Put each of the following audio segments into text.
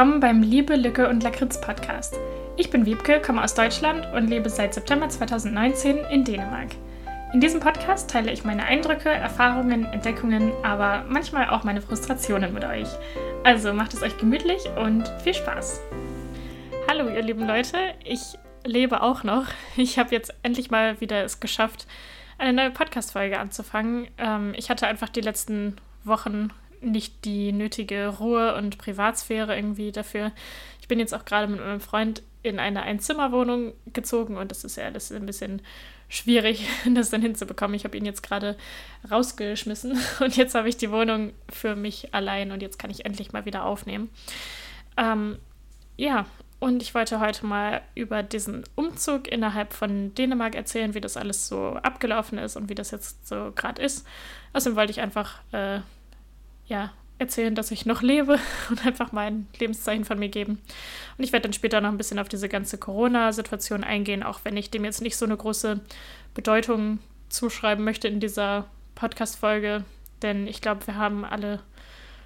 willkommen beim Liebe, Lücke und Lakritz Podcast. Ich bin Wiebke, komme aus Deutschland und lebe seit September 2019 in Dänemark. In diesem Podcast teile ich meine Eindrücke, Erfahrungen, Entdeckungen, aber manchmal auch meine Frustrationen mit euch. Also macht es euch gemütlich und viel Spaß. Hallo ihr lieben Leute, ich lebe auch noch. Ich habe jetzt endlich mal wieder es geschafft, eine neue Podcast-Folge anzufangen. Ähm, ich hatte einfach die letzten Wochen nicht die nötige Ruhe und Privatsphäre irgendwie dafür. Ich bin jetzt auch gerade mit meinem Freund in eine Einzimmerwohnung gezogen und das ist ja alles ein bisschen schwierig, das dann hinzubekommen. Ich habe ihn jetzt gerade rausgeschmissen und jetzt habe ich die Wohnung für mich allein und jetzt kann ich endlich mal wieder aufnehmen. Ähm, ja, und ich wollte heute mal über diesen Umzug innerhalb von Dänemark erzählen, wie das alles so abgelaufen ist und wie das jetzt so gerade ist. Außerdem wollte ich einfach äh, ja, erzählen, dass ich noch lebe und einfach mein Lebenszeichen von mir geben. Und ich werde dann später noch ein bisschen auf diese ganze Corona-Situation eingehen, auch wenn ich dem jetzt nicht so eine große Bedeutung zuschreiben möchte in dieser Podcast-Folge. Denn ich glaube, wir haben alle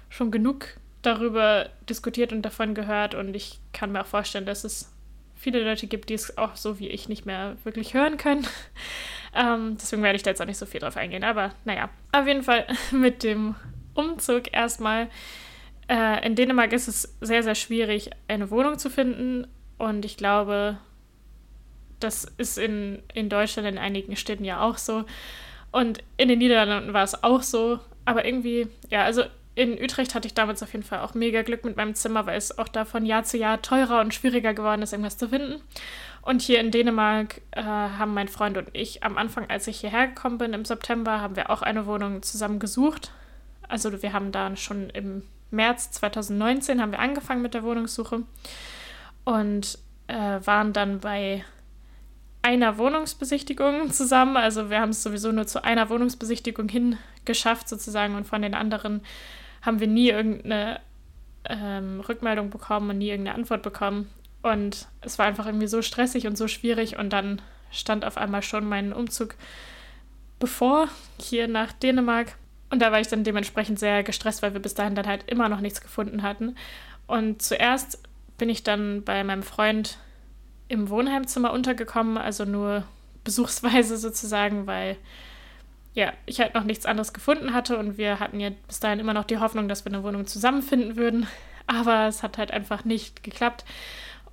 schon genug darüber diskutiert und davon gehört. Und ich kann mir auch vorstellen, dass es viele Leute gibt, die es auch so wie ich nicht mehr wirklich hören können. Ähm, deswegen werde ich da jetzt auch nicht so viel drauf eingehen. Aber naja, auf jeden Fall mit dem Umzug erstmal. Äh, in Dänemark ist es sehr, sehr schwierig, eine Wohnung zu finden. Und ich glaube, das ist in, in Deutschland in einigen Städten ja auch so. Und in den Niederlanden war es auch so. Aber irgendwie, ja, also in Utrecht hatte ich damals auf jeden Fall auch mega Glück mit meinem Zimmer, weil es auch da von Jahr zu Jahr teurer und schwieriger geworden ist, irgendwas zu finden. Und hier in Dänemark äh, haben mein Freund und ich am Anfang, als ich hierher gekommen bin im September, haben wir auch eine Wohnung zusammen gesucht. Also wir haben da schon im März 2019 haben wir angefangen mit der Wohnungssuche und äh, waren dann bei einer Wohnungsbesichtigung zusammen. Also wir haben es sowieso nur zu einer Wohnungsbesichtigung hin geschafft sozusagen und von den anderen haben wir nie irgendeine ähm, Rückmeldung bekommen und nie irgendeine Antwort bekommen. Und es war einfach irgendwie so stressig und so schwierig und dann stand auf einmal schon mein Umzug bevor hier nach Dänemark. Und da war ich dann dementsprechend sehr gestresst, weil wir bis dahin dann halt immer noch nichts gefunden hatten. Und zuerst bin ich dann bei meinem Freund im Wohnheimzimmer untergekommen, also nur besuchsweise sozusagen, weil ja, ich halt noch nichts anderes gefunden hatte und wir hatten ja bis dahin immer noch die Hoffnung, dass wir eine Wohnung zusammenfinden würden. Aber es hat halt einfach nicht geklappt.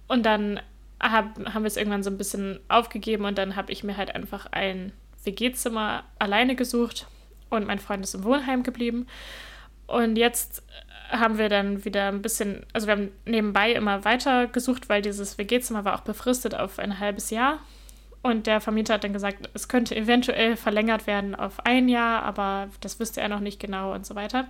Und dann hab, haben wir es irgendwann so ein bisschen aufgegeben und dann habe ich mir halt einfach ein WG-Zimmer alleine gesucht und mein Freund ist im Wohnheim geblieben. Und jetzt haben wir dann wieder ein bisschen, also wir haben nebenbei immer weiter gesucht, weil dieses WG-Zimmer war auch befristet auf ein halbes Jahr. Und der Vermieter hat dann gesagt, es könnte eventuell verlängert werden auf ein Jahr, aber das wüsste er noch nicht genau und so weiter.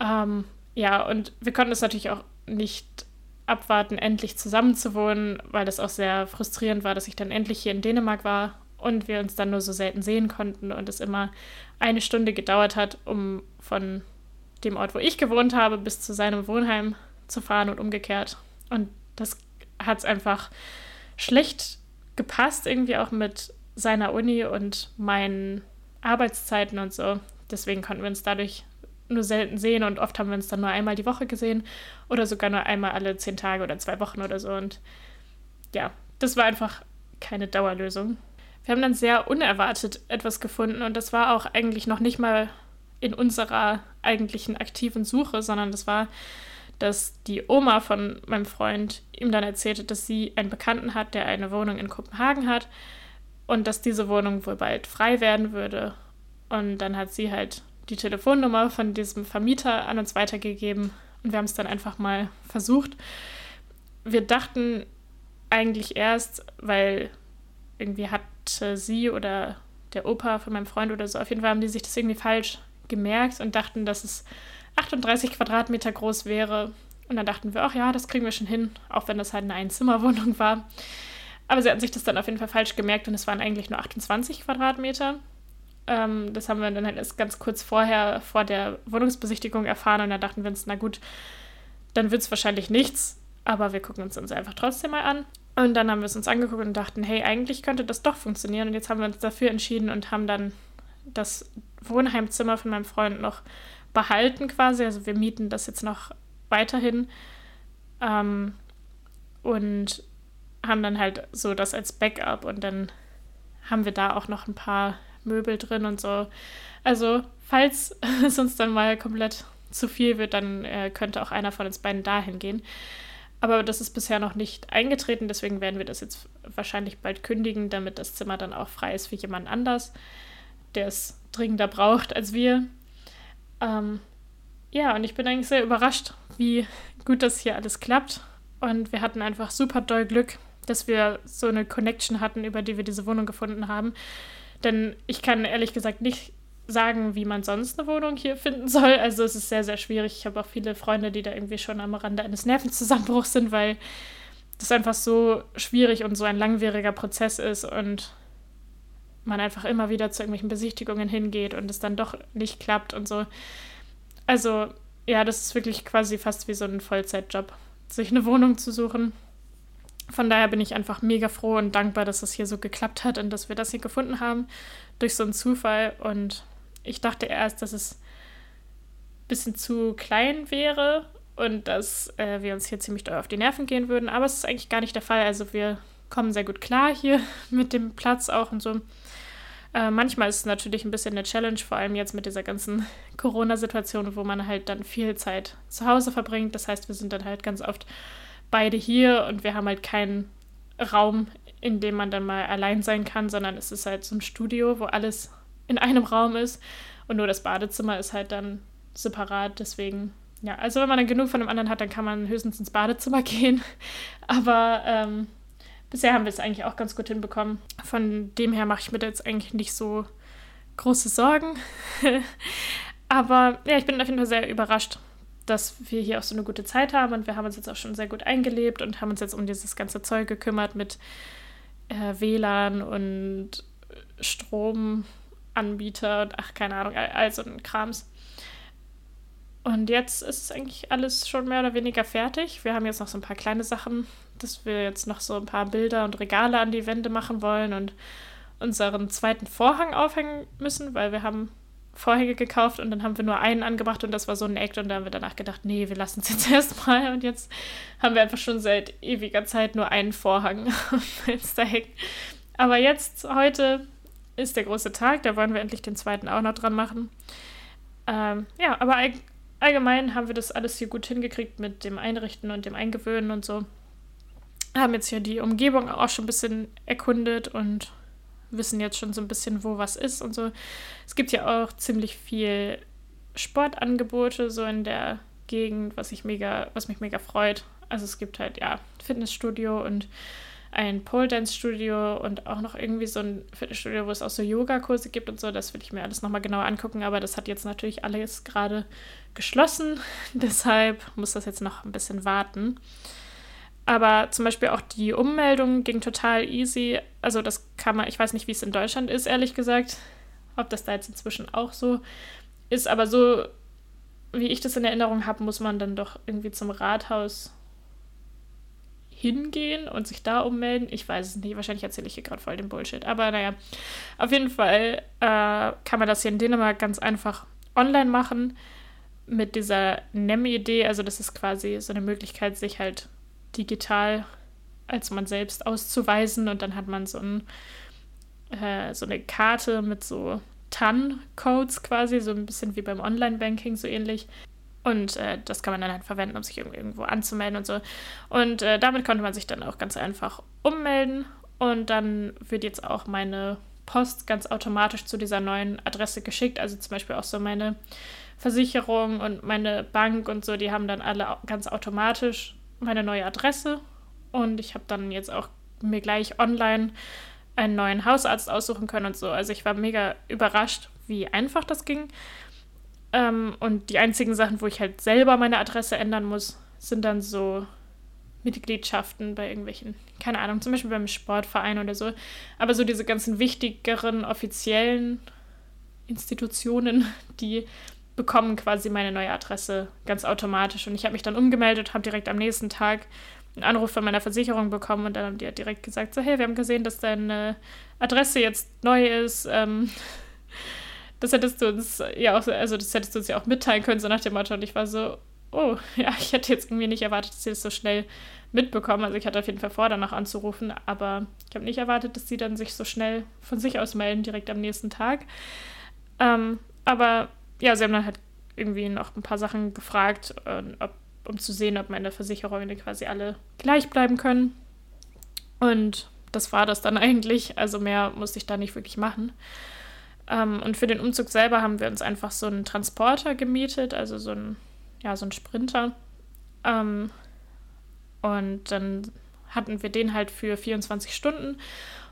Ähm, ja, und wir konnten es natürlich auch nicht abwarten, endlich zusammenzuwohnen, weil das auch sehr frustrierend war, dass ich dann endlich hier in Dänemark war und wir uns dann nur so selten sehen konnten und es immer eine Stunde gedauert hat, um von dem Ort, wo ich gewohnt habe, bis zu seinem Wohnheim zu fahren und umgekehrt. Und das hat es einfach schlecht gepasst, irgendwie auch mit seiner Uni und meinen Arbeitszeiten und so. Deswegen konnten wir uns dadurch nur selten sehen und oft haben wir uns dann nur einmal die Woche gesehen oder sogar nur einmal alle zehn Tage oder zwei Wochen oder so. Und ja, das war einfach keine Dauerlösung. Wir haben dann sehr unerwartet etwas gefunden und das war auch eigentlich noch nicht mal in unserer eigentlichen aktiven Suche, sondern das war, dass die Oma von meinem Freund ihm dann erzählte, dass sie einen Bekannten hat, der eine Wohnung in Kopenhagen hat und dass diese Wohnung wohl bald frei werden würde. Und dann hat sie halt die Telefonnummer von diesem Vermieter an uns weitergegeben und wir haben es dann einfach mal versucht. Wir dachten eigentlich erst, weil irgendwie hat sie oder der Opa von meinem Freund oder so, auf jeden Fall haben die sich das irgendwie falsch gemerkt und dachten, dass es 38 Quadratmeter groß wäre. Und dann dachten wir, ach ja, das kriegen wir schon hin, auch wenn das halt eine Einzimmerwohnung war. Aber sie hatten sich das dann auf jeden Fall falsch gemerkt und es waren eigentlich nur 28 Quadratmeter. Ähm, das haben wir dann halt erst ganz kurz vorher, vor der Wohnungsbesichtigung erfahren und da dachten wir uns, na gut, dann wird es wahrscheinlich nichts, aber wir gucken uns uns einfach trotzdem mal an. Und dann haben wir es uns angeguckt und dachten, hey, eigentlich könnte das doch funktionieren. Und jetzt haben wir uns dafür entschieden und haben dann das Wohnheimzimmer von meinem Freund noch behalten quasi. Also wir mieten das jetzt noch weiterhin. Ähm, und haben dann halt so das als Backup und dann haben wir da auch noch ein paar Möbel drin und so. Also, falls es uns dann mal komplett zu viel wird, dann äh, könnte auch einer von uns beiden dahin gehen. Aber das ist bisher noch nicht eingetreten, deswegen werden wir das jetzt wahrscheinlich bald kündigen, damit das Zimmer dann auch frei ist für jemand anders, der es dringender braucht als wir. Ähm, ja, und ich bin eigentlich sehr überrascht, wie gut das hier alles klappt. Und wir hatten einfach super doll Glück, dass wir so eine Connection hatten, über die wir diese Wohnung gefunden haben. Denn ich kann ehrlich gesagt nicht sagen, wie man sonst eine Wohnung hier finden soll. Also es ist sehr, sehr schwierig. Ich habe auch viele Freunde, die da irgendwie schon am Rande eines Nervenzusammenbruchs sind, weil das einfach so schwierig und so ein langwieriger Prozess ist und man einfach immer wieder zu irgendwelchen Besichtigungen hingeht und es dann doch nicht klappt und so. Also ja, das ist wirklich quasi fast wie so ein Vollzeitjob, sich eine Wohnung zu suchen. Von daher bin ich einfach mega froh und dankbar, dass es hier so geklappt hat und dass wir das hier gefunden haben durch so einen Zufall. Und ich dachte erst, dass es ein bisschen zu klein wäre und dass äh, wir uns hier ziemlich doll auf die Nerven gehen würden. Aber es ist eigentlich gar nicht der Fall. Also wir kommen sehr gut klar hier mit dem Platz auch und so. Äh, manchmal ist es natürlich ein bisschen eine Challenge, vor allem jetzt mit dieser ganzen Corona-Situation, wo man halt dann viel Zeit zu Hause verbringt. Das heißt, wir sind dann halt ganz oft beide hier und wir haben halt keinen Raum, in dem man dann mal allein sein kann, sondern es ist halt so ein Studio, wo alles in einem Raum ist und nur das Badezimmer ist halt dann separat. Deswegen, ja, also wenn man dann genug von dem anderen hat, dann kann man höchstens ins Badezimmer gehen. Aber ähm, bisher haben wir es eigentlich auch ganz gut hinbekommen. Von dem her mache ich mir da jetzt eigentlich nicht so große Sorgen. Aber ja, ich bin auf jeden Fall sehr überrascht, dass wir hier auch so eine gute Zeit haben und wir haben uns jetzt auch schon sehr gut eingelebt und haben uns jetzt um dieses ganze Zeug gekümmert mit äh, WLAN und Strom Anbieter und ach, keine Ahnung, all, so ein Krams. Und jetzt ist eigentlich alles schon mehr oder weniger fertig. Wir haben jetzt noch so ein paar kleine Sachen, dass wir jetzt noch so ein paar Bilder und Regale an die Wände machen wollen und unseren zweiten Vorhang aufhängen müssen, weil wir haben Vorhänge gekauft und dann haben wir nur einen angebracht und das war so ein Act und da haben wir danach gedacht, nee, wir lassen es jetzt erstmal und jetzt haben wir einfach schon seit ewiger Zeit nur einen Vorhang am Fenster hängen. Aber jetzt, heute, ist der große Tag, da wollen wir endlich den zweiten auch noch dran machen. Ähm, ja, aber all, allgemein haben wir das alles hier gut hingekriegt mit dem Einrichten und dem Eingewöhnen und so. Haben jetzt hier die Umgebung auch schon ein bisschen erkundet und wissen jetzt schon so ein bisschen, wo was ist und so. Es gibt ja auch ziemlich viel Sportangebote so in der Gegend, was ich mega, was mich mega freut. Also es gibt halt ja Fitnessstudio und ein Pole Dance Studio und auch noch irgendwie so ein Fitnessstudio, wo es auch so Yoga-Kurse gibt und so. Das will ich mir alles nochmal genauer angucken, aber das hat jetzt natürlich alles gerade geschlossen. Deshalb muss das jetzt noch ein bisschen warten. Aber zum Beispiel auch die Ummeldung ging total easy. Also das kann man, ich weiß nicht, wie es in Deutschland ist, ehrlich gesagt. Ob das da jetzt inzwischen auch so ist. Aber so, wie ich das in Erinnerung habe, muss man dann doch irgendwie zum Rathaus hingehen und sich da ummelden. Ich weiß es nicht. Wahrscheinlich erzähle ich hier gerade voll den Bullshit. Aber naja, auf jeden Fall äh, kann man das hier in Dänemark ganz einfach online machen mit dieser NEM-Idee. Also das ist quasi so eine Möglichkeit, sich halt digital als man selbst auszuweisen und dann hat man so, ein, äh, so eine Karte mit so TAN-Codes quasi, so ein bisschen wie beim Online-Banking, so ähnlich. Und äh, das kann man dann halt verwenden, um sich irgendwo anzumelden und so. Und äh, damit konnte man sich dann auch ganz einfach ummelden. Und dann wird jetzt auch meine Post ganz automatisch zu dieser neuen Adresse geschickt. Also zum Beispiel auch so meine Versicherung und meine Bank und so, die haben dann alle ganz automatisch meine neue Adresse. Und ich habe dann jetzt auch mir gleich online einen neuen Hausarzt aussuchen können und so. Also ich war mega überrascht, wie einfach das ging. Ähm, und die einzigen Sachen, wo ich halt selber meine Adresse ändern muss, sind dann so Mitgliedschaften bei irgendwelchen, keine Ahnung, zum Beispiel beim Sportverein oder so. Aber so diese ganzen wichtigeren offiziellen Institutionen, die bekommen quasi meine neue Adresse ganz automatisch. Und ich habe mich dann umgemeldet, habe direkt am nächsten Tag einen Anruf von meiner Versicherung bekommen und dann haben die halt direkt gesagt, so, hey, wir haben gesehen, dass deine Adresse jetzt neu ist. Ähm, das hättest du uns ja auch, also das hättest du uns ja auch mitteilen können, so nach dem Motto. Und ich war so, oh, ja, ich hätte jetzt irgendwie nicht erwartet, dass sie das so schnell mitbekommen. Also ich hatte auf jeden Fall vor, danach anzurufen, aber ich habe nicht erwartet, dass sie dann sich so schnell von sich aus melden, direkt am nächsten Tag. Ähm, aber ja, sie haben dann halt irgendwie noch ein paar Sachen gefragt, äh, ob, um zu sehen, ob meine Versicherungen quasi alle gleich bleiben können. Und das war das dann eigentlich. Also mehr musste ich da nicht wirklich machen. Ähm, und für den Umzug selber haben wir uns einfach so einen Transporter gemietet, also so ein, ja, so ein Sprinter. Ähm, und dann hatten wir den halt für 24 Stunden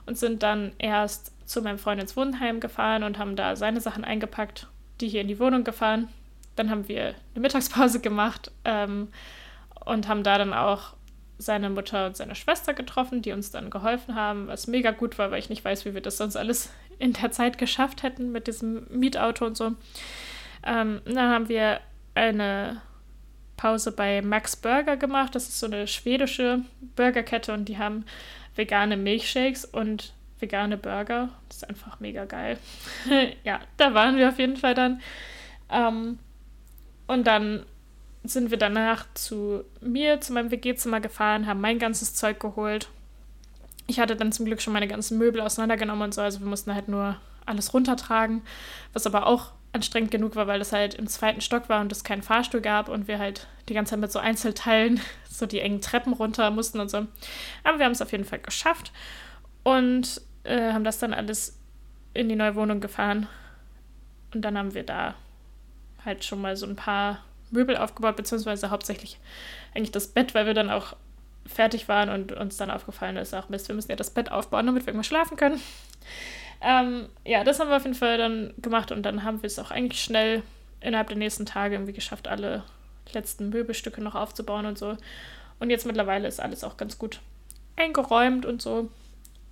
und sind dann erst zu meinem Freund ins Wohnheim gefahren und haben da seine Sachen eingepackt, die hier in die Wohnung gefahren. Dann haben wir eine Mittagspause gemacht ähm, und haben da dann auch seine Mutter und seine Schwester getroffen, die uns dann geholfen haben, was mega gut war, weil ich nicht weiß, wie wir das sonst alles in der Zeit geschafft hätten mit diesem Mietauto und so. Ähm, dann haben wir eine Pause bei Max Burger gemacht. Das ist so eine schwedische Burgerkette und die haben vegane Milchshakes und vegane Burger. Das ist einfach mega geil. ja, da waren wir auf jeden Fall dann. Ähm, und dann sind wir danach zu mir, zu meinem WG-Zimmer gefahren, haben mein ganzes Zeug geholt. Ich hatte dann zum Glück schon meine ganzen Möbel auseinandergenommen und so, also wir mussten halt nur alles runtertragen, was aber auch anstrengend genug war, weil es halt im zweiten Stock war und es keinen Fahrstuhl gab und wir halt die ganze Zeit mit so Einzelteilen so die engen Treppen runter mussten und so. Aber wir haben es auf jeden Fall geschafft und äh, haben das dann alles in die neue Wohnung gefahren. Und dann haben wir da halt schon mal so ein paar Möbel aufgebaut, beziehungsweise hauptsächlich eigentlich das Bett, weil wir dann auch fertig waren und uns dann aufgefallen ist, auch Mist, wir müssen ja das Bett aufbauen, damit wir irgendwann schlafen können. Ähm, ja, das haben wir auf jeden Fall dann gemacht und dann haben wir es auch eigentlich schnell innerhalb der nächsten Tage irgendwie geschafft, alle letzten Möbelstücke noch aufzubauen und so. Und jetzt mittlerweile ist alles auch ganz gut eingeräumt und so.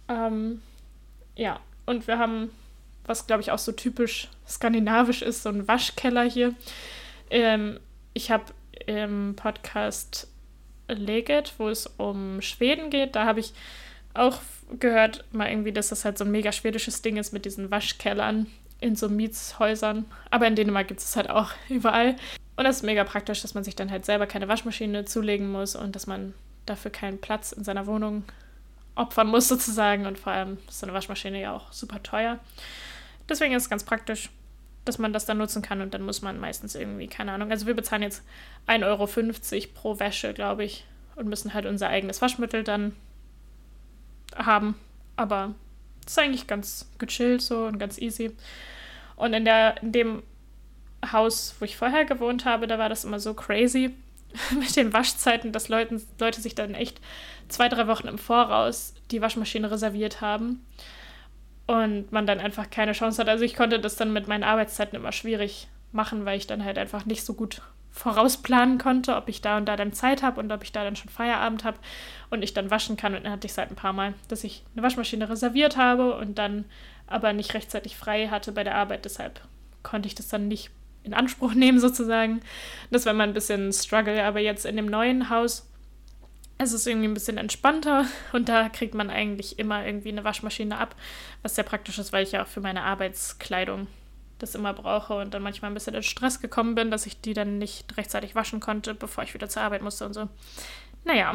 Ähm, ja, und wir haben, was glaube ich auch so typisch skandinavisch ist, so einen Waschkeller hier. Ähm, ich habe im Podcast Leget, wo es um Schweden geht, da habe ich auch gehört, mal irgendwie, dass das halt so ein mega schwedisches Ding ist mit diesen Waschkellern in so Mietshäusern. Aber in Dänemark gibt es halt auch überall. Und das ist mega praktisch, dass man sich dann halt selber keine Waschmaschine zulegen muss und dass man dafür keinen Platz in seiner Wohnung opfern muss sozusagen. Und vor allem ist so eine Waschmaschine ja auch super teuer. Deswegen ist es ganz praktisch, dass man das dann nutzen kann und dann muss man meistens irgendwie, keine Ahnung, also wir bezahlen jetzt 1,50 Euro pro Wäsche, glaube ich, und müssen halt unser eigenes Waschmittel dann haben. Aber es ist eigentlich ganz gechillt so und ganz easy. Und in, der, in dem Haus, wo ich vorher gewohnt habe, da war das immer so crazy mit den Waschzeiten, dass Leuten, Leute sich dann echt zwei, drei Wochen im Voraus die Waschmaschine reserviert haben und man dann einfach keine Chance hat. Also ich konnte das dann mit meinen Arbeitszeiten immer schwierig machen, weil ich dann halt einfach nicht so gut vorausplanen konnte, ob ich da und da dann Zeit habe und ob ich da dann schon Feierabend habe und ich dann waschen kann. Und dann hatte ich seit ein paar Mal, dass ich eine Waschmaschine reserviert habe und dann aber nicht rechtzeitig frei hatte bei der Arbeit. Deshalb konnte ich das dann nicht in Anspruch nehmen sozusagen. Das war mal ein bisschen Struggle. Aber jetzt in dem neuen Haus es ist irgendwie ein bisschen entspannter und da kriegt man eigentlich immer irgendwie eine Waschmaschine ab, was sehr praktisch ist, weil ich ja auch für meine Arbeitskleidung das immer brauche und dann manchmal ein bisschen in Stress gekommen bin, dass ich die dann nicht rechtzeitig waschen konnte, bevor ich wieder zur Arbeit musste und so. Naja.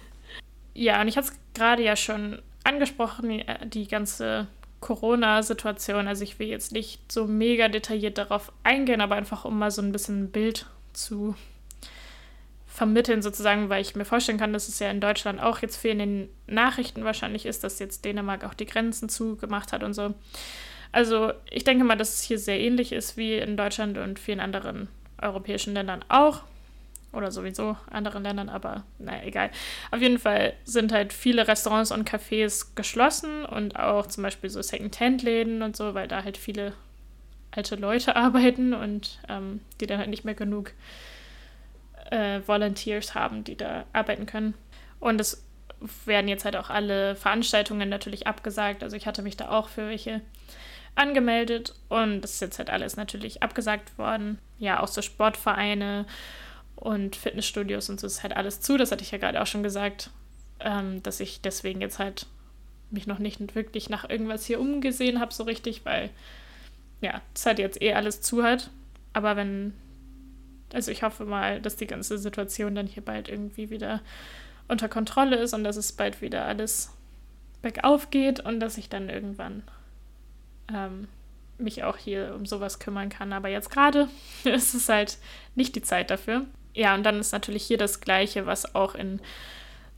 ja, und ich hatte es gerade ja schon angesprochen, äh, die ganze Corona-Situation. Also ich will jetzt nicht so mega detailliert darauf eingehen, aber einfach um mal so ein bisschen ein Bild zu vermitteln, sozusagen, weil ich mir vorstellen kann, dass es ja in Deutschland auch jetzt viel in den Nachrichten wahrscheinlich ist, dass jetzt Dänemark auch die Grenzen zugemacht hat und so. Also ich denke mal, dass es hier sehr ähnlich ist wie in Deutschland und vielen anderen europäischen Ländern auch. Oder sowieso anderen Ländern, aber naja, egal. Auf jeden Fall sind halt viele Restaurants und Cafés geschlossen und auch zum Beispiel so Second-Hand-Läden und so, weil da halt viele alte Leute arbeiten und ähm, die dann halt nicht mehr genug äh, Volunteers haben, die da arbeiten können. Und es werden jetzt halt auch alle Veranstaltungen natürlich abgesagt. Also ich hatte mich da auch für welche angemeldet und das ist jetzt halt alles natürlich abgesagt worden. Ja, auch so Sportvereine und Fitnessstudios und so ist halt alles zu. Das hatte ich ja gerade auch schon gesagt, ähm, dass ich deswegen jetzt halt mich noch nicht wirklich nach irgendwas hier umgesehen habe, so richtig, weil ja, das halt jetzt eh alles zu hat. Aber wenn Also ich hoffe mal, dass die ganze Situation dann hier bald irgendwie wieder unter Kontrolle ist und dass es bald wieder alles bergauf geht und dass ich dann irgendwann ähm, mich auch hier um sowas kümmern kann. Aber jetzt gerade ist es halt nicht die Zeit dafür. Ja, und dann ist natürlich hier das Gleiche, was auch in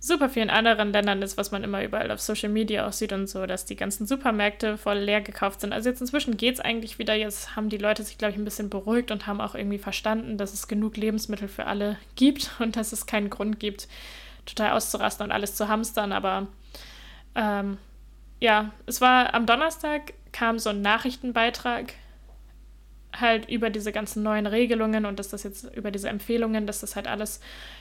super vielen anderen Ländern ist, was man immer überall auf Social Media auch sieht und so, dass die ganzen Supermärkte voll leer gekauft sind. Also jetzt inzwischen geht es eigentlich wieder. Jetzt haben die Leute sich, glaube ich, ein bisschen beruhigt und haben auch irgendwie verstanden, dass es genug Lebensmittel für alle gibt und dass es keinen Grund gibt, total auszurasten und alles zu hamstern. Aber ähm, ja, es war am Donnerstag kam so ein Nachrichtenbeitrag halt über diese ganzen neuen Regelungen und dass das jetzt über diese Empfehlungen, dass das halt alles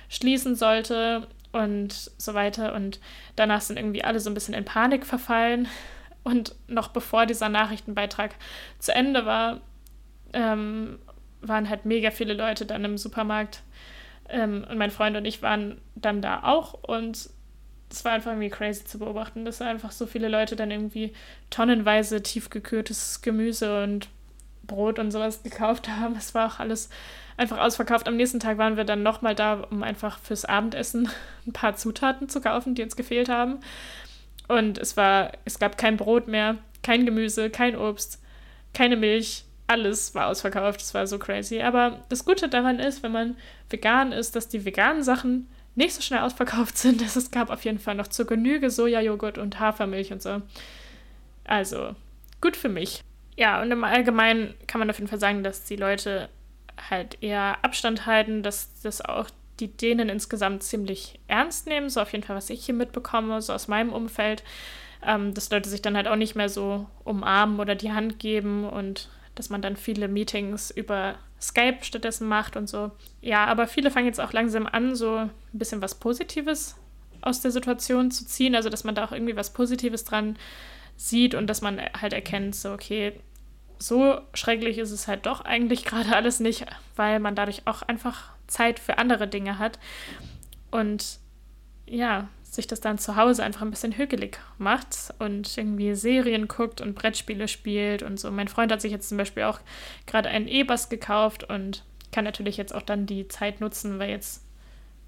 schließen sollte und so weiter. Und danach sind irgendwie alle so ein bisschen in Panik verfallen. Und noch bevor dieser Nachrichtenbeitrag zu Ende war, ähm, waren halt mega viele Leute dann im Supermarkt. Ähm, und mein Freund und ich waren dann da auch. Und es war einfach irgendwie crazy zu beobachten, dass einfach so viele Leute dann irgendwie tonnenweise tiefgekühltes Gemüse und Brot und sowas gekauft haben. Es war auch alles einfach ausverkauft. Am nächsten Tag waren wir dann nochmal da, um einfach fürs Abendessen ein paar Zutaten zu kaufen, die uns gefehlt haben. Und es war, es gab kein Brot mehr, kein Gemüse, kein Obst, keine Milch. Alles war ausverkauft. Es war so crazy. Aber das Gute daran ist, wenn man vegan ist, dass die veganen Sachen nicht so schnell ausverkauft sind. Es gab auf jeden Fall noch zur Genüge Sojajoghurt und Hafermilch und so. Also, gut für mich. Ja, und im Allgemeinen kann man auf jeden Fall sagen, dass die Leute halt eher Abstand halten, dass das auch die denen insgesamt ziemlich ernst nehmen, so auf jeden Fall, was ich hier mitbekomme, so aus meinem Umfeld, ähm, dass Leute sich dann halt auch nicht mehr so umarmen oder die Hand geben und dass man dann viele Meetings über Skype stattdessen macht und so. Ja, aber viele fangen jetzt auch langsam an, so ein bisschen was Positives aus der Situation zu ziehen, also dass man da auch irgendwie was Positives dran sieht und dass man halt erkennt, so, okay, so schrecklich ist es halt doch eigentlich gerade alles nicht, weil man dadurch auch einfach Zeit für andere Dinge hat und ja, sich das dann zu Hause einfach ein bisschen hügelig macht und irgendwie Serien guckt und Brettspiele spielt und so. Mein Freund hat sich jetzt zum Beispiel auch gerade einen E-Bass gekauft und kann natürlich jetzt auch dann die Zeit nutzen, weil jetzt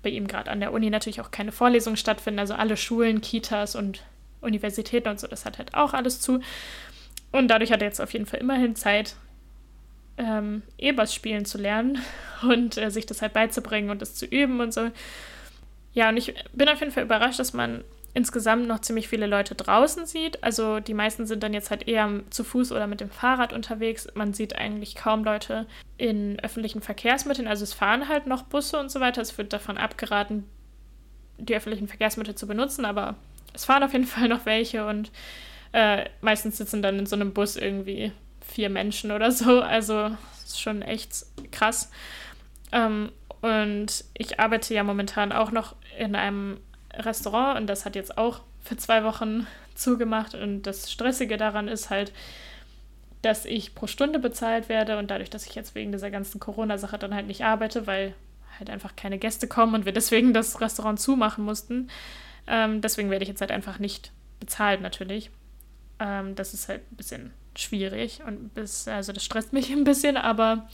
bei ihm gerade an der Uni natürlich auch keine Vorlesungen stattfinden. Also alle Schulen, Kitas und Universitäten und so, das hat halt auch alles zu. Und dadurch hat er jetzt auf jeden Fall immerhin Zeit, ähm, E-Bass spielen zu lernen und äh, sich das halt beizubringen und das zu üben und so. Ja, und ich bin auf jeden Fall überrascht, dass man insgesamt noch ziemlich viele Leute draußen sieht. Also die meisten sind dann jetzt halt eher zu Fuß oder mit dem Fahrrad unterwegs. Man sieht eigentlich kaum Leute in öffentlichen Verkehrsmitteln. Also es fahren halt noch Busse und so weiter. Es wird davon abgeraten, die öffentlichen Verkehrsmittel zu benutzen, aber es fahren auf jeden Fall noch welche und äh, meistens sitzen dann in so einem Bus irgendwie vier Menschen oder so. Also ist schon echt krass. Ähm, und ich arbeite ja momentan auch noch in einem Restaurant und das hat jetzt auch für zwei Wochen zugemacht. Und das Stressige daran ist halt, dass ich pro Stunde bezahlt werde und dadurch, dass ich jetzt wegen dieser ganzen Corona-Sache dann halt nicht arbeite, weil halt einfach keine Gäste kommen und wir deswegen das Restaurant zumachen mussten. Ähm, deswegen werde ich jetzt halt einfach nicht bezahlt natürlich. Ähm, das ist halt ein bisschen schwierig und bis, also das stresst mich ein bisschen, aber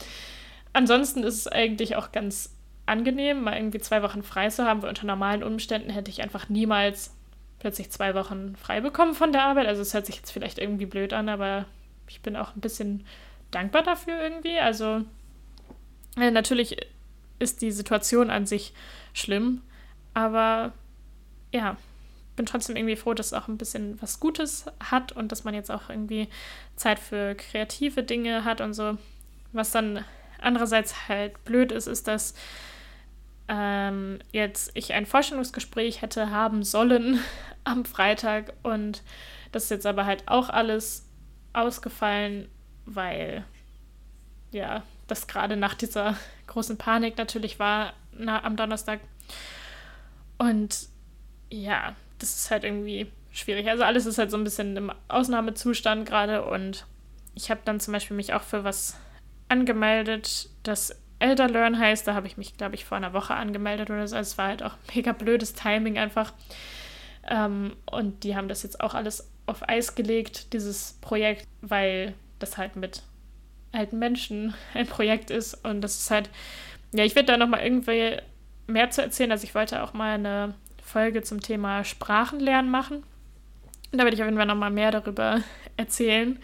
ansonsten ist es eigentlich auch ganz angenehm, mal irgendwie zwei Wochen frei zu haben, weil unter normalen Umständen hätte ich einfach niemals plötzlich zwei Wochen frei bekommen von der Arbeit. Also es hört sich jetzt vielleicht irgendwie blöd an, aber ich bin auch ein bisschen dankbar dafür irgendwie. Also äh, natürlich ist die Situation an sich schlimm, aber ja, bin trotzdem irgendwie froh, dass es auch ein bisschen was Gutes hat und dass man jetzt auch irgendwie Zeit für kreative Dinge hat und so. Was dann andererseits halt blöd ist, ist, dass ähm, jetzt ich ein Vorstellungsgespräch hätte haben sollen am Freitag und das ist jetzt aber halt auch alles ausgefallen, weil ja, das gerade nach dieser großen Panik natürlich war na, am Donnerstag. Und ja, das ist halt irgendwie schwierig. Also alles ist halt so ein bisschen im Ausnahmezustand gerade und ich habe dann zum Beispiel mich auch für was angemeldet, das Elder Learn heißt. Da habe ich mich, glaube ich, vor einer Woche angemeldet oder so. Also es war halt auch mega blödes Timing einfach. Ähm, und die haben das jetzt auch alles auf Eis gelegt, dieses Projekt, weil das halt mit alten Menschen ein Projekt ist und das ist halt ja, ich werde da nochmal irgendwie mehr zu erzählen. Also ich wollte auch mal eine Folge zum Thema Sprachenlernen machen. Da werde ich auf jeden Fall nochmal mehr darüber erzählen.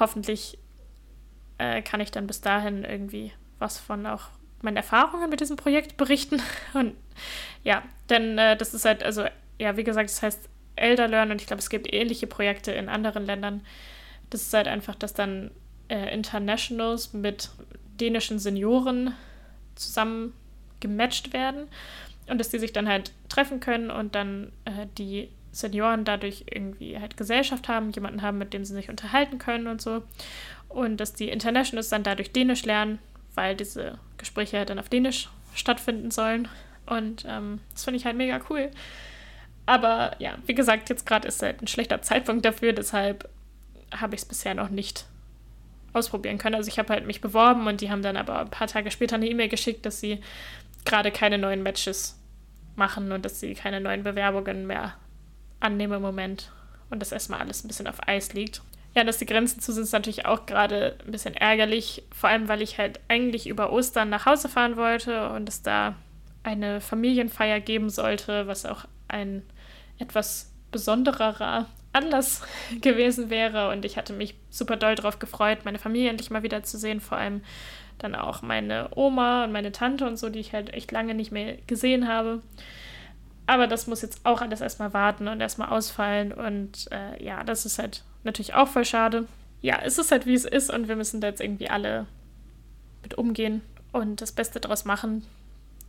Hoffentlich äh, kann ich dann bis dahin irgendwie was von auch meinen Erfahrungen mit diesem Projekt berichten. Und ja, denn äh, das ist halt, also, ja, wie gesagt, das heißt Elder Learn und ich glaube, es gibt ähnliche Projekte in anderen Ländern. Das ist halt einfach, dass dann äh, Internationals mit dänischen Senioren zusammen gematcht werden und dass die sich dann halt treffen können und dann äh, die Senioren dadurch irgendwie halt Gesellschaft haben, jemanden haben, mit dem sie sich unterhalten können und so. Und dass die Internationals dann dadurch Dänisch lernen, weil diese Gespräche dann auf Dänisch stattfinden sollen. Und ähm, das finde ich halt mega cool. Aber ja, wie gesagt, jetzt gerade ist halt ein schlechter Zeitpunkt dafür, deshalb habe ich es bisher noch nicht ausprobieren können. Also ich habe halt mich beworben und die haben dann aber ein paar Tage später eine E-Mail geschickt, dass sie gerade keine neuen Matches machen und dass sie keine neuen Bewerbungen mehr annehmen im Moment und das erstmal alles ein bisschen auf Eis liegt. Ja, dass die Grenzen zu sind, ist natürlich auch gerade ein bisschen ärgerlich, vor allem weil ich halt eigentlich über Ostern nach Hause fahren wollte und es da eine Familienfeier geben sollte, was auch ein etwas besonderer Anlass gewesen wäre. Und ich hatte mich super doll darauf gefreut, meine Familie endlich mal wieder zu sehen. Vor allem dann auch meine Oma und meine Tante und so, die ich halt echt lange nicht mehr gesehen habe. Aber das muss jetzt auch alles erstmal warten und erstmal ausfallen. Und äh, ja, das ist halt natürlich auch voll schade. Ja, es ist halt wie es ist und wir müssen da jetzt irgendwie alle mit umgehen und das Beste draus machen,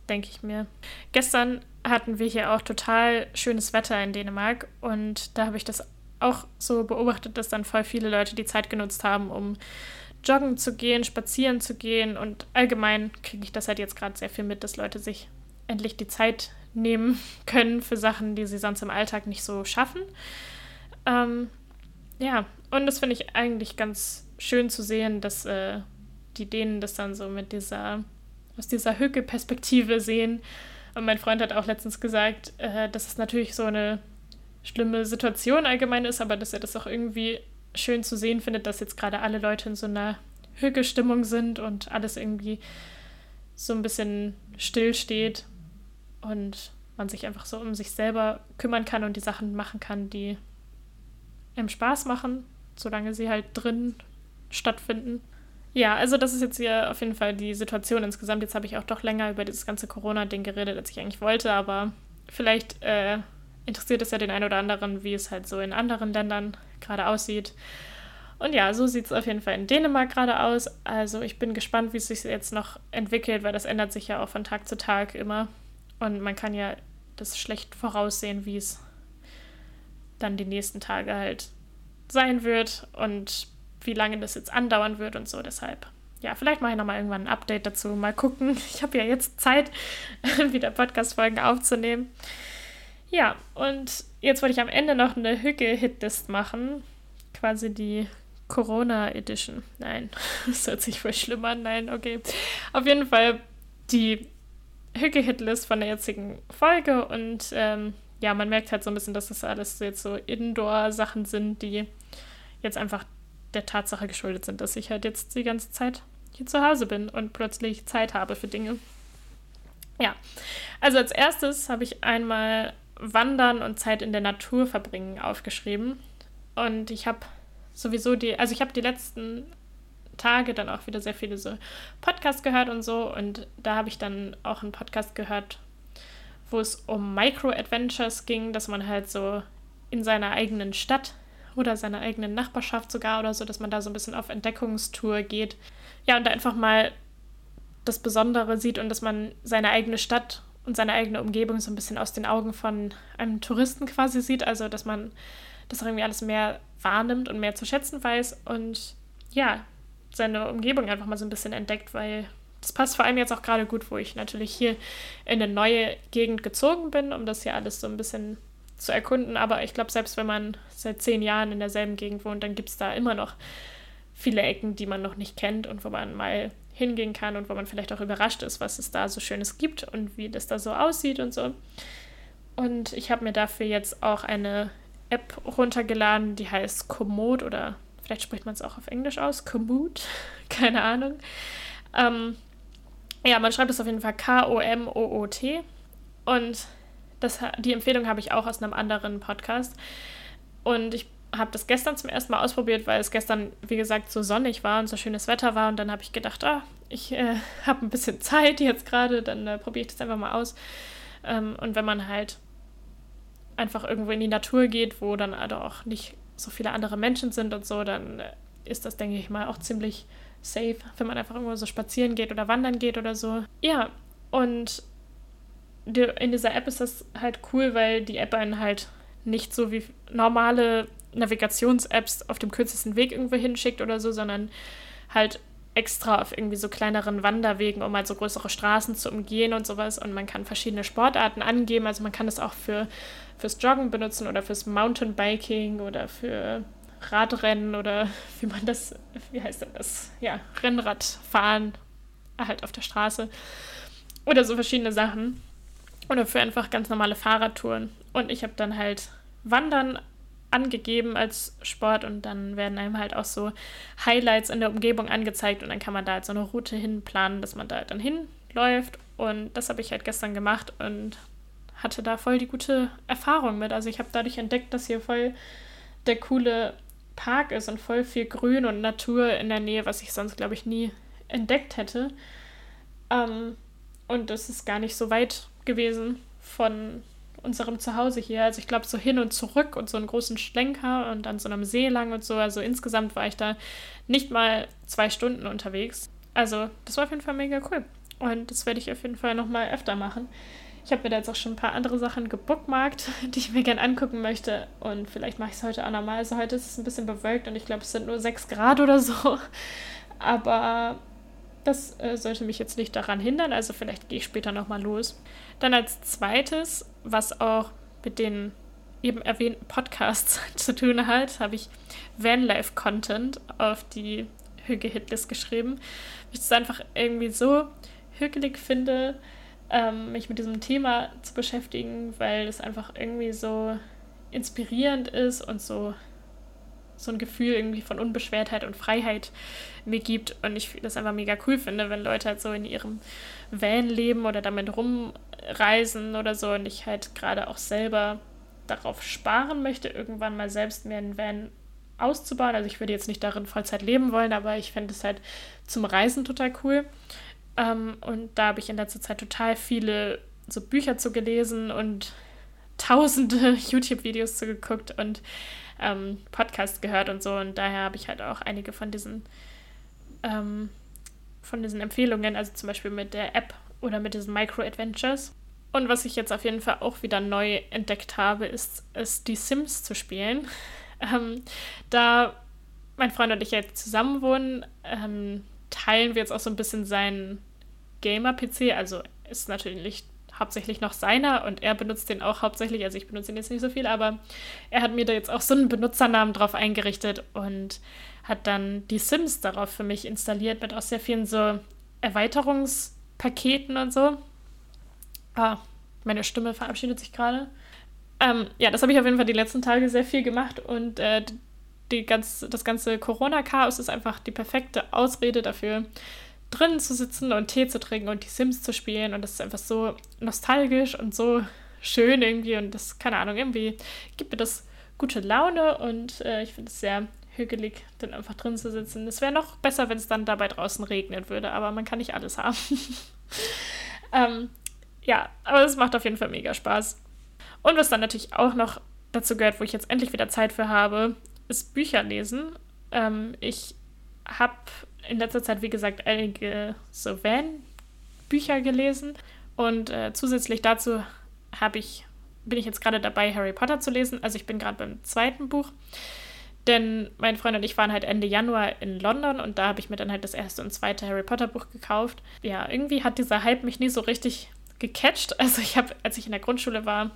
denke ich mir. Gestern hatten wir hier auch total schönes Wetter in Dänemark und da habe ich das auch so beobachtet, dass dann voll viele Leute die Zeit genutzt haben, um joggen zu gehen, spazieren zu gehen und allgemein kriege ich das halt jetzt gerade sehr viel mit, dass Leute sich endlich die Zeit nehmen können für Sachen, die sie sonst im Alltag nicht so schaffen. Ähm, ja, und das finde ich eigentlich ganz schön zu sehen, dass äh, die Dänen das dann so mit dieser, aus dieser Hücke-Perspektive sehen. Und mein Freund hat auch letztens gesagt, äh, dass es natürlich so eine schlimme Situation allgemein ist, aber dass er das auch irgendwie schön zu sehen findet, dass jetzt gerade alle Leute in so einer Hücke-Stimmung sind und alles irgendwie so ein bisschen still steht und man sich einfach so um sich selber kümmern kann und die Sachen machen kann, die einem Spaß machen, solange sie halt drin stattfinden. Ja, also das ist jetzt hier auf jeden Fall die Situation insgesamt. Jetzt habe ich auch doch länger über dieses ganze Corona-Ding geredet, als ich eigentlich wollte, aber vielleicht äh, interessiert es ja den einen oder anderen, wie es halt so in anderen Ländern gerade aussieht. Und ja, so sieht es auf jeden Fall in Dänemark gerade aus. Also ich bin gespannt, wie es sich jetzt noch entwickelt, weil das ändert sich ja auch von Tag zu Tag immer. Und man kann ja das schlecht voraussehen, wie es dann die nächsten Tage halt sein wird und wie lange das jetzt andauern wird und so. Deshalb, ja, vielleicht mache ich nochmal irgendwann ein Update dazu. Mal gucken. Ich habe ja jetzt Zeit, wieder Podcast-Folgen aufzunehmen. Ja, und jetzt wollte ich am Ende noch eine Hücke-Hitlist machen. Quasi die Corona Edition. Nein, das hört sich voll schlimm an. Nein, okay. Auf jeden Fall die Hücke-Hitlist von der jetzigen Folge. Und ähm, ja, man merkt halt so ein bisschen, dass das alles jetzt so Indoor-Sachen sind, die jetzt einfach der Tatsache geschuldet sind, dass ich halt jetzt die ganze Zeit hier zu Hause bin und plötzlich Zeit habe für Dinge. Ja, also als erstes habe ich einmal Wandern und Zeit in der Natur verbringen aufgeschrieben. Und ich habe sowieso die, also ich habe die letzten Tage dann auch wieder sehr viele so Podcasts gehört und so. Und da habe ich dann auch einen Podcast gehört, wo es um Micro-Adventures ging, dass man halt so in seiner eigenen Stadt oder seiner eigenen Nachbarschaft sogar oder so, dass man da so ein bisschen auf Entdeckungstour geht. Ja, und da einfach mal das Besondere sieht und dass man seine eigene Stadt und seine eigene Umgebung so ein bisschen aus den Augen von einem Touristen quasi sieht. Also, dass man das irgendwie alles mehr wahrnimmt und mehr zu schätzen weiß und ja, seine Umgebung einfach mal so ein bisschen entdeckt, weil das passt vor allem jetzt auch gerade gut, wo ich natürlich hier in eine neue Gegend gezogen bin, um das hier alles so ein bisschen zu erkunden. Aber ich glaube, selbst wenn man seit zehn Jahren in derselben Gegend wohnt, dann gibt es da immer noch viele Ecken, die man noch nicht kennt und wo man mal hingehen kann und wo man vielleicht auch überrascht ist, was es da so Schönes gibt und wie das da so aussieht und so. Und ich habe mir dafür jetzt auch eine App runtergeladen, die heißt Komoot oder vielleicht spricht man es auch auf Englisch aus, Komoot, keine Ahnung. Ähm, Ja, man schreibt es auf jeden Fall K-O-M-O-O-T. Und das, die Empfehlung habe ich auch aus einem anderen Podcast. Und ich habe das gestern zum ersten Mal ausprobiert, weil es gestern, wie gesagt, so sonnig war und so schönes Wetter war. Und dann habe ich gedacht, ah, ich äh, habe ein bisschen Zeit jetzt gerade, dann äh, probiere ich das einfach mal aus. Ähm, und wenn man halt einfach irgendwo in die Natur geht, wo dann also auch nicht so viele andere Menschen sind und so, dann äh, ist das, denke ich mal, auch ziemlich safe, wenn man einfach irgendwo so spazieren geht oder wandern geht oder so. Ja, und in dieser App ist das halt cool, weil die App einen halt nicht so wie normale Navigations-Apps auf dem kürzesten Weg irgendwo hinschickt oder so, sondern halt extra auf irgendwie so kleineren Wanderwegen, um halt so größere Straßen zu umgehen und sowas. Und man kann verschiedene Sportarten angeben. Also man kann es auch für, fürs Joggen benutzen oder fürs Mountainbiking oder für Radrennen oder wie man das, wie heißt denn das? Ja, Rennradfahren halt auf der Straße. Oder so verschiedene Sachen. Oder für einfach ganz normale Fahrradtouren. Und ich habe dann halt Wandern angegeben als Sport und dann werden einem halt auch so Highlights in der Umgebung angezeigt und dann kann man da halt so eine Route hinplanen, dass man da halt dann hinläuft und das habe ich halt gestern gemacht und hatte da voll die gute Erfahrung mit. Also ich habe dadurch entdeckt, dass hier voll der coole Park ist und voll viel Grün und Natur in der Nähe, was ich sonst, glaube ich, nie entdeckt hätte. Ähm, und das ist gar nicht so weit gewesen von unserem Zuhause hier. Also ich glaube so hin und zurück und so einen großen Schlenker und an so einem See lang und so. Also insgesamt war ich da nicht mal zwei Stunden unterwegs. Also das war auf jeden Fall mega cool. Und das werde ich auf jeden Fall nochmal öfter machen. Ich habe mir da jetzt auch schon ein paar andere Sachen gebookmarkt, die ich mir gerne angucken möchte. Und vielleicht mache ich es heute auch nochmal. Also heute ist es ein bisschen bewölkt und ich glaube, es sind nur 6 Grad oder so. Aber das äh, sollte mich jetzt nicht daran hindern, also vielleicht gehe ich später nochmal los. Dann als zweites, was auch mit den eben erwähnten Podcasts zu tun hat, habe ich Vanlife-Content auf die Hüge-Hitlist geschrieben. Ich es einfach irgendwie so hügelig finde, ähm, mich mit diesem Thema zu beschäftigen, weil es einfach irgendwie so inspirierend ist und so so ein Gefühl irgendwie von Unbeschwertheit und Freiheit mir gibt. Und ich das einfach mega cool finde, wenn Leute halt so in ihrem Van leben oder damit rumreisen oder so und ich halt gerade auch selber darauf sparen möchte, irgendwann mal selbst mir einen Van auszubauen. Also ich würde jetzt nicht darin Vollzeit leben wollen, aber ich fände es halt zum Reisen total cool. Ähm, und da habe ich in letzter Zeit total viele so Bücher zu gelesen und tausende YouTube-Videos zu geguckt und ähm, Podcasts gehört und so. Und daher habe ich halt auch einige von diesen, ähm, von diesen Empfehlungen, also zum Beispiel mit der App oder mit diesen Micro-Adventures. Und was ich jetzt auf jeden Fall auch wieder neu entdeckt habe, ist es, die Sims zu spielen. Ähm, da mein Freund und ich jetzt zusammen wohnen, ähm, teilen wir jetzt auch so ein bisschen seinen Gamer-PC. Also ist natürlich hauptsächlich noch seiner und er benutzt den auch hauptsächlich. Also ich benutze ihn jetzt nicht so viel, aber er hat mir da jetzt auch so einen Benutzernamen drauf eingerichtet und hat dann die Sims darauf für mich installiert mit auch sehr vielen so Erweiterungspaketen und so. Ah, meine Stimme verabschiedet sich gerade. Ähm, ja, das habe ich auf jeden Fall die letzten Tage sehr viel gemacht und äh, die ganz, das ganze Corona-Chaos ist einfach die perfekte Ausrede dafür, drinnen zu sitzen und Tee zu trinken und die Sims zu spielen. Und das ist einfach so nostalgisch und so schön irgendwie. Und das, keine Ahnung, irgendwie gibt mir das gute Laune und äh, ich finde es sehr hügelig, dann einfach drin zu sitzen. Es wäre noch besser, wenn es dann dabei draußen regnen würde, aber man kann nicht alles haben. ähm, ja, aber es macht auf jeden Fall mega Spaß. Und was dann natürlich auch noch dazu gehört, wo ich jetzt endlich wieder Zeit für habe, ist Bücher lesen. Ähm, ich habe in letzter Zeit, wie gesagt, einige so Van-Bücher gelesen. Und äh, zusätzlich dazu ich, bin ich jetzt gerade dabei, Harry Potter zu lesen. Also ich bin gerade beim zweiten Buch. Denn mein Freund und ich waren halt Ende Januar in London und da habe ich mir dann halt das erste und zweite Harry Potter Buch gekauft. Ja, irgendwie hat dieser Hype mich nie so richtig gecatcht. Also ich habe, als ich in der Grundschule war,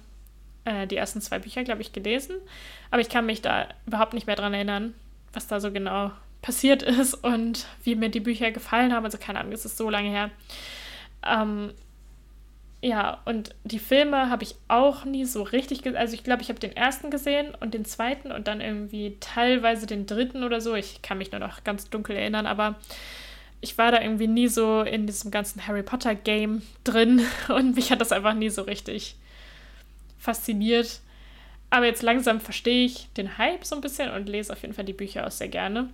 äh, die ersten zwei Bücher, glaube ich, gelesen. Aber ich kann mich da überhaupt nicht mehr dran erinnern, was da so genau passiert ist und wie mir die Bücher gefallen haben. Also keine Ahnung, es ist so lange her. Ähm, ja, und die Filme habe ich auch nie so richtig gesehen. Also ich glaube, ich habe den ersten gesehen und den zweiten und dann irgendwie teilweise den dritten oder so. Ich kann mich nur noch ganz dunkel erinnern, aber ich war da irgendwie nie so in diesem ganzen Harry Potter Game drin und mich hat das einfach nie so richtig fasziniert. Aber jetzt langsam verstehe ich den Hype so ein bisschen und lese auf jeden Fall die Bücher auch sehr gerne.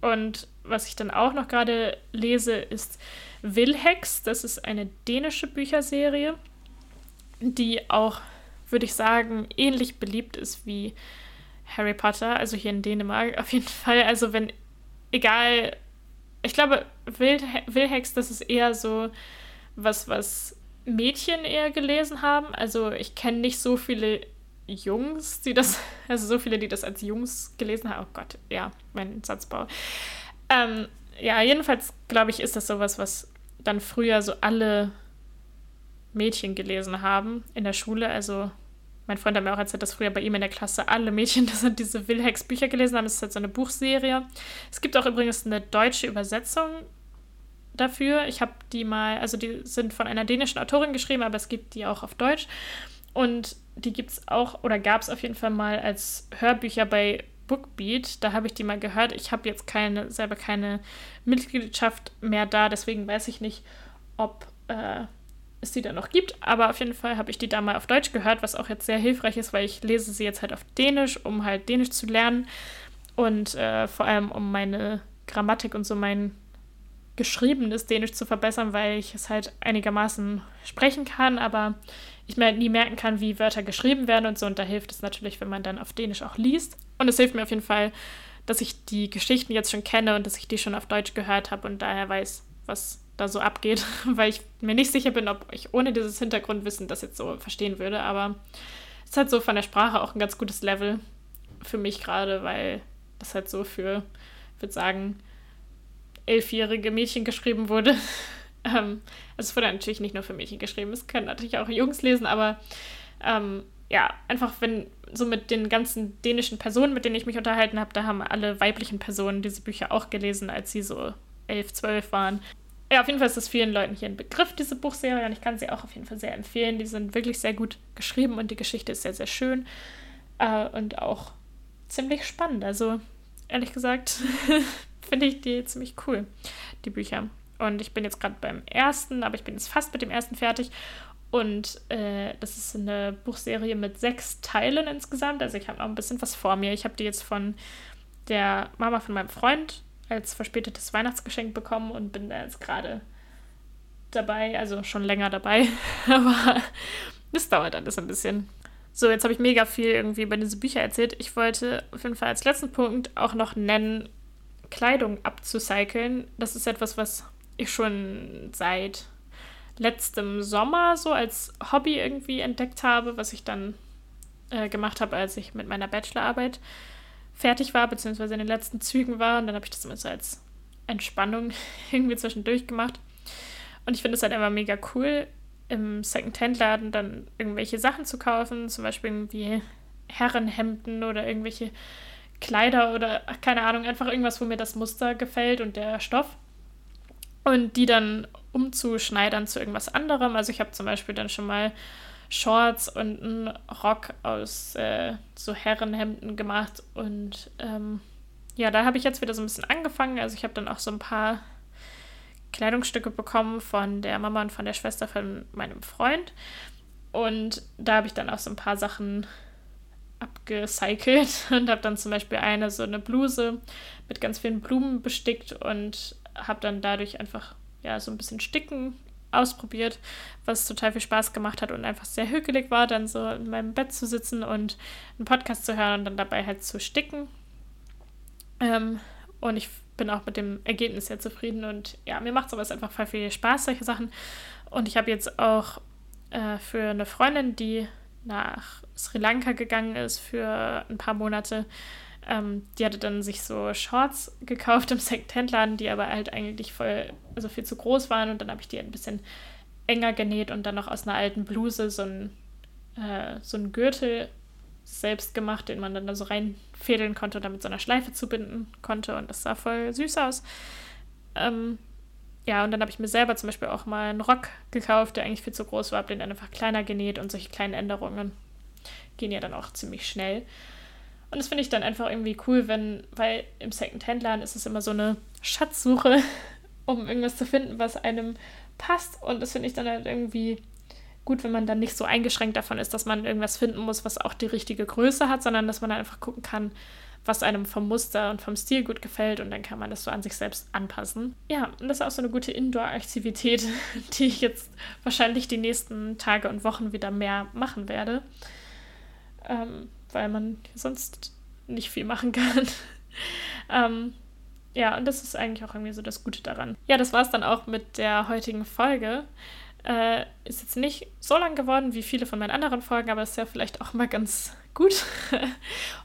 Und was ich dann auch noch gerade lese, ist Wilhex. Das ist eine dänische Bücherserie, die auch, würde ich sagen, ähnlich beliebt ist wie Harry Potter, also hier in Dänemark auf jeden Fall. Also wenn, egal, ich glaube, Wild, Wilhex, das ist eher so was, was Mädchen eher gelesen haben. Also ich kenne nicht so viele Jungs, die das, also so viele, die das als Jungs gelesen haben. Oh Gott, ja, mein Satzbau. Ähm, ja, jedenfalls glaube ich, ist das sowas, was dann früher so alle Mädchen gelesen haben in der Schule. Also mein Freund hat mir auch erzählt, dass früher bei ihm in der Klasse alle Mädchen das sind diese Wilhex Bücher gelesen haben. Das ist halt so eine Buchserie. Es gibt auch übrigens eine deutsche Übersetzung dafür. Ich habe die mal, also die sind von einer dänischen Autorin geschrieben, aber es gibt die auch auf Deutsch. Und die gibt es auch, oder gab es auf jeden Fall mal als Hörbücher bei Bookbeat. Da habe ich die mal gehört. Ich habe jetzt keine, selber keine Mitgliedschaft mehr da, deswegen weiß ich nicht, ob äh, es die da noch gibt. Aber auf jeden Fall habe ich die da mal auf Deutsch gehört, was auch jetzt sehr hilfreich ist, weil ich lese sie jetzt halt auf Dänisch, um halt Dänisch zu lernen. Und äh, vor allem um meine Grammatik und so mein geschriebenes Dänisch zu verbessern, weil ich es halt einigermaßen sprechen kann, aber ich mir halt nie merken kann, wie Wörter geschrieben werden und so. Und da hilft es natürlich, wenn man dann auf Dänisch auch liest. Und es hilft mir auf jeden Fall, dass ich die Geschichten jetzt schon kenne und dass ich die schon auf Deutsch gehört habe und daher weiß, was da so abgeht, weil ich mir nicht sicher bin, ob ich ohne dieses Hintergrundwissen das jetzt so verstehen würde. Aber es ist halt so von der Sprache auch ein ganz gutes Level für mich gerade, weil das halt so für, ich würde sagen, elfjährige Mädchen geschrieben wurde. ähm, also es wurde natürlich nicht nur für Mädchen geschrieben, es können natürlich auch Jungs lesen, aber ähm, ja, einfach wenn so mit den ganzen dänischen Personen, mit denen ich mich unterhalten habe, da haben alle weiblichen Personen diese Bücher auch gelesen, als sie so elf, zwölf waren. Ja, auf jeden Fall ist das vielen Leuten hier ein Begriff, diese Buchserie, und ich kann sie auch auf jeden Fall sehr empfehlen. Die sind wirklich sehr gut geschrieben und die Geschichte ist sehr, sehr schön äh, und auch ziemlich spannend. Also, ehrlich gesagt, finde ich die ziemlich cool, die Bücher. Und ich bin jetzt gerade beim ersten, aber ich bin jetzt fast mit dem ersten fertig. Und äh, das ist eine Buchserie mit sechs Teilen insgesamt. Also ich habe noch ein bisschen was vor mir. Ich habe die jetzt von der Mama von meinem Freund als verspätetes Weihnachtsgeschenk bekommen und bin da jetzt gerade dabei, also schon länger dabei. aber das dauert alles ein bisschen. So, jetzt habe ich mega viel irgendwie über diese Bücher erzählt. Ich wollte auf jeden Fall als letzten Punkt auch noch nennen, Kleidung abzucyceln, das ist etwas, was ich schon seit letztem Sommer so als Hobby irgendwie entdeckt habe, was ich dann äh, gemacht habe, als ich mit meiner Bachelorarbeit fertig war, beziehungsweise in den letzten Zügen war. Und dann habe ich das immer so als Entspannung irgendwie zwischendurch gemacht. Und ich finde es halt immer mega cool, im Second-Hand-Laden dann irgendwelche Sachen zu kaufen, zum Beispiel irgendwie Herrenhemden oder irgendwelche Kleider oder keine Ahnung, einfach irgendwas, wo mir das Muster gefällt und der Stoff. Und die dann umzuschneidern zu irgendwas anderem. Also ich habe zum Beispiel dann schon mal Shorts und einen Rock aus äh, so Herrenhemden gemacht. Und ähm, ja, da habe ich jetzt wieder so ein bisschen angefangen. Also ich habe dann auch so ein paar Kleidungsstücke bekommen von der Mama und von der Schwester von meinem Freund. Und da habe ich dann auch so ein paar Sachen abgecycelt und habe dann zum Beispiel eine so eine Bluse mit ganz vielen Blumen bestickt und habe dann dadurch einfach ja so ein bisschen Sticken ausprobiert, was total viel Spaß gemacht hat und einfach sehr hügelig war, dann so in meinem Bett zu sitzen und einen Podcast zu hören und dann dabei halt zu sticken. Ähm, und ich bin auch mit dem Ergebnis sehr zufrieden und ja, mir macht sowas einfach voll viel Spaß, solche Sachen. Und ich habe jetzt auch äh, für eine Freundin, die nach Sri Lanka gegangen ist für ein paar Monate. Ähm, die hatte dann sich so Shorts gekauft im Secondhand-Laden, die aber halt eigentlich voll, also viel zu groß waren. Und dann habe ich die ein bisschen enger genäht und dann noch aus einer alten Bluse so ein, äh, so ein Gürtel selbst gemacht, den man dann da so reinfädeln konnte und damit so einer Schleife zubinden konnte. Und das sah voll süß aus. Ähm, ja, und dann habe ich mir selber zum Beispiel auch mal einen Rock gekauft, der eigentlich viel zu groß war, habe den dann einfach kleiner genäht und solche kleinen Änderungen gehen ja dann auch ziemlich schnell. Und das finde ich dann einfach irgendwie cool, wenn, weil im Second-Hand-Laden ist es immer so eine Schatzsuche um irgendwas zu finden, was einem passt. Und das finde ich dann halt irgendwie gut, wenn man dann nicht so eingeschränkt davon ist, dass man irgendwas finden muss, was auch die richtige Größe hat, sondern dass man dann einfach gucken kann, was einem vom Muster und vom Stil gut gefällt und dann kann man das so an sich selbst anpassen. Ja, und das ist auch so eine gute Indoor-Aktivität, die ich jetzt wahrscheinlich die nächsten Tage und Wochen wieder mehr machen werde, ähm, weil man sonst nicht viel machen kann. ähm, ja, und das ist eigentlich auch irgendwie so das Gute daran. Ja, das war es dann auch mit der heutigen Folge. Äh, ist jetzt nicht so lang geworden wie viele von meinen anderen Folgen, aber ist ja vielleicht auch mal ganz gut.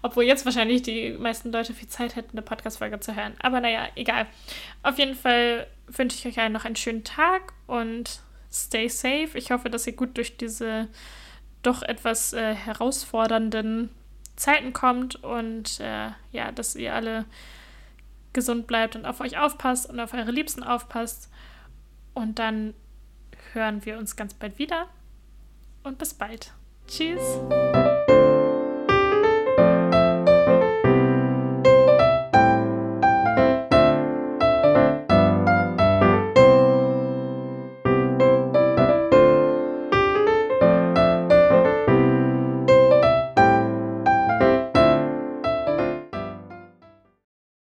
Obwohl jetzt wahrscheinlich die meisten Leute viel Zeit hätten, eine Podcast-Folge zu hören. Aber naja, egal. Auf jeden Fall wünsche ich euch allen noch einen schönen Tag und stay safe. Ich hoffe, dass ihr gut durch diese doch etwas äh, herausfordernden Zeiten kommt und äh, ja, dass ihr alle gesund bleibt und auf euch aufpasst und auf eure Liebsten aufpasst. Und dann hören wir uns ganz bald wieder und bis bald. Tschüss.